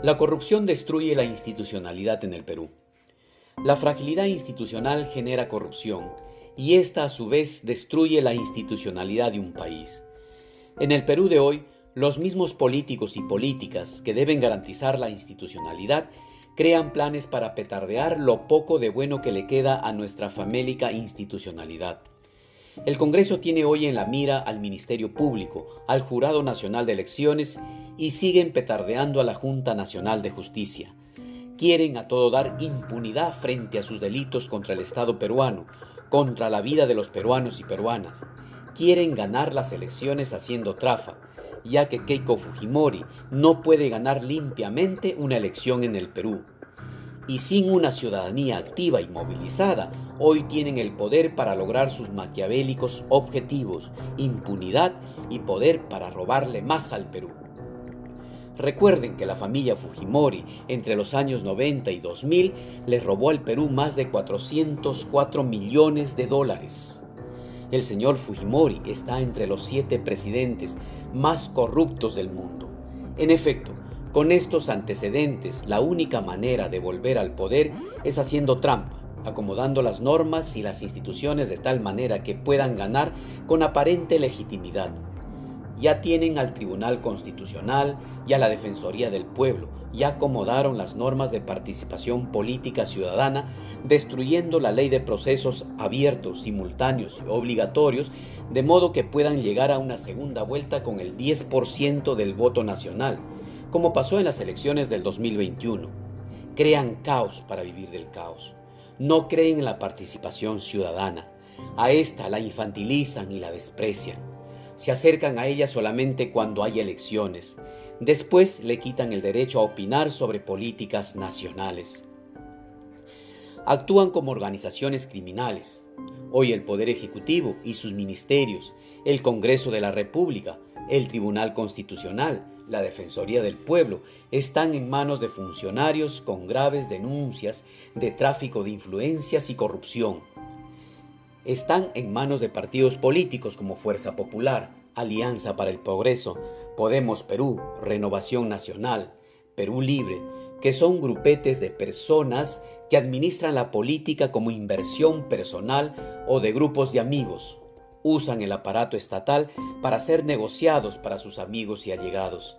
La corrupción destruye la institucionalidad en el Perú. La fragilidad institucional genera corrupción y esta a su vez destruye la institucionalidad de un país. En el Perú de hoy, los mismos políticos y políticas que deben garantizar la institucionalidad crean planes para petardear lo poco de bueno que le queda a nuestra famélica institucionalidad. El Congreso tiene hoy en la mira al Ministerio Público, al Jurado Nacional de Elecciones y siguen petardeando a la Junta Nacional de Justicia. Quieren a todo dar impunidad frente a sus delitos contra el Estado peruano, contra la vida de los peruanos y peruanas. Quieren ganar las elecciones haciendo trafa, ya que Keiko Fujimori no puede ganar limpiamente una elección en el Perú y sin una ciudadanía activa y movilizada, hoy tienen el poder para lograr sus maquiavélicos objetivos, impunidad y poder para robarle más al Perú. Recuerden que la familia Fujimori entre los años 90 y 2000 le robó al Perú más de 404 millones de dólares. El señor Fujimori está entre los siete presidentes más corruptos del mundo. En efecto, con estos antecedentes, la única manera de volver al poder es haciendo trampa, acomodando las normas y las instituciones de tal manera que puedan ganar con aparente legitimidad. Ya tienen al Tribunal Constitucional y a la Defensoría del Pueblo, ya acomodaron las normas de participación política ciudadana, destruyendo la ley de procesos abiertos, simultáneos y obligatorios, de modo que puedan llegar a una segunda vuelta con el 10% del voto nacional como pasó en las elecciones del 2021. Crean caos para vivir del caos. No creen en la participación ciudadana. A esta la infantilizan y la desprecian. Se acercan a ella solamente cuando hay elecciones. Después le quitan el derecho a opinar sobre políticas nacionales. Actúan como organizaciones criminales. Hoy el Poder Ejecutivo y sus ministerios, el Congreso de la República, el Tribunal Constitucional, la Defensoría del Pueblo, están en manos de funcionarios con graves denuncias de tráfico de influencias y corrupción. Están en manos de partidos políticos como Fuerza Popular, Alianza para el Progreso, Podemos Perú, Renovación Nacional, Perú Libre, que son grupetes de personas que administran la política como inversión personal o de grupos de amigos usan el aparato estatal para ser negociados para sus amigos y allegados.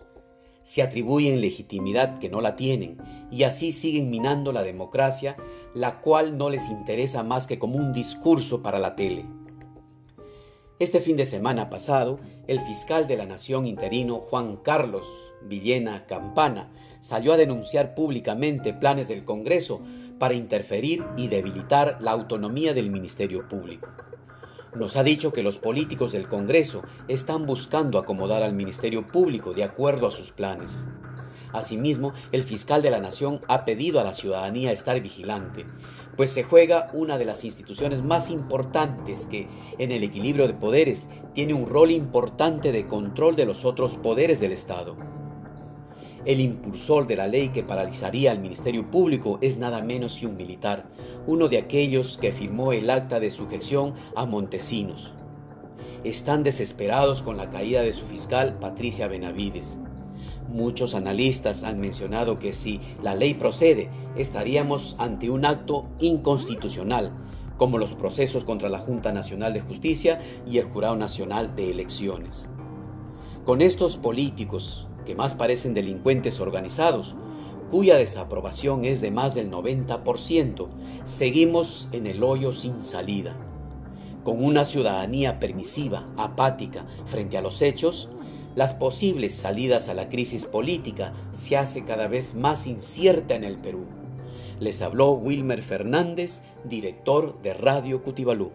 Se atribuyen legitimidad que no la tienen y así siguen minando la democracia, la cual no les interesa más que como un discurso para la tele. Este fin de semana pasado, el fiscal de la Nación interino Juan Carlos Villena Campana salió a denunciar públicamente planes del Congreso para interferir y debilitar la autonomía del Ministerio Público. Nos ha dicho que los políticos del Congreso están buscando acomodar al Ministerio Público de acuerdo a sus planes. Asimismo, el fiscal de la Nación ha pedido a la ciudadanía estar vigilante, pues se juega una de las instituciones más importantes que, en el equilibrio de poderes, tiene un rol importante de control de los otros poderes del Estado. El impulsor de la ley que paralizaría al Ministerio Público es nada menos que un militar, uno de aquellos que firmó el acta de sujeción a Montesinos. Están desesperados con la caída de su fiscal Patricia Benavides. Muchos analistas han mencionado que si la ley procede, estaríamos ante un acto inconstitucional, como los procesos contra la Junta Nacional de Justicia y el Jurado Nacional de Elecciones. Con estos políticos, que más parecen delincuentes organizados, cuya desaprobación es de más del 90%, seguimos en el hoyo sin salida. Con una ciudadanía permisiva, apática frente a los hechos, las posibles salidas a la crisis política se hace cada vez más incierta en el Perú. Les habló Wilmer Fernández, director de Radio Cutibalú.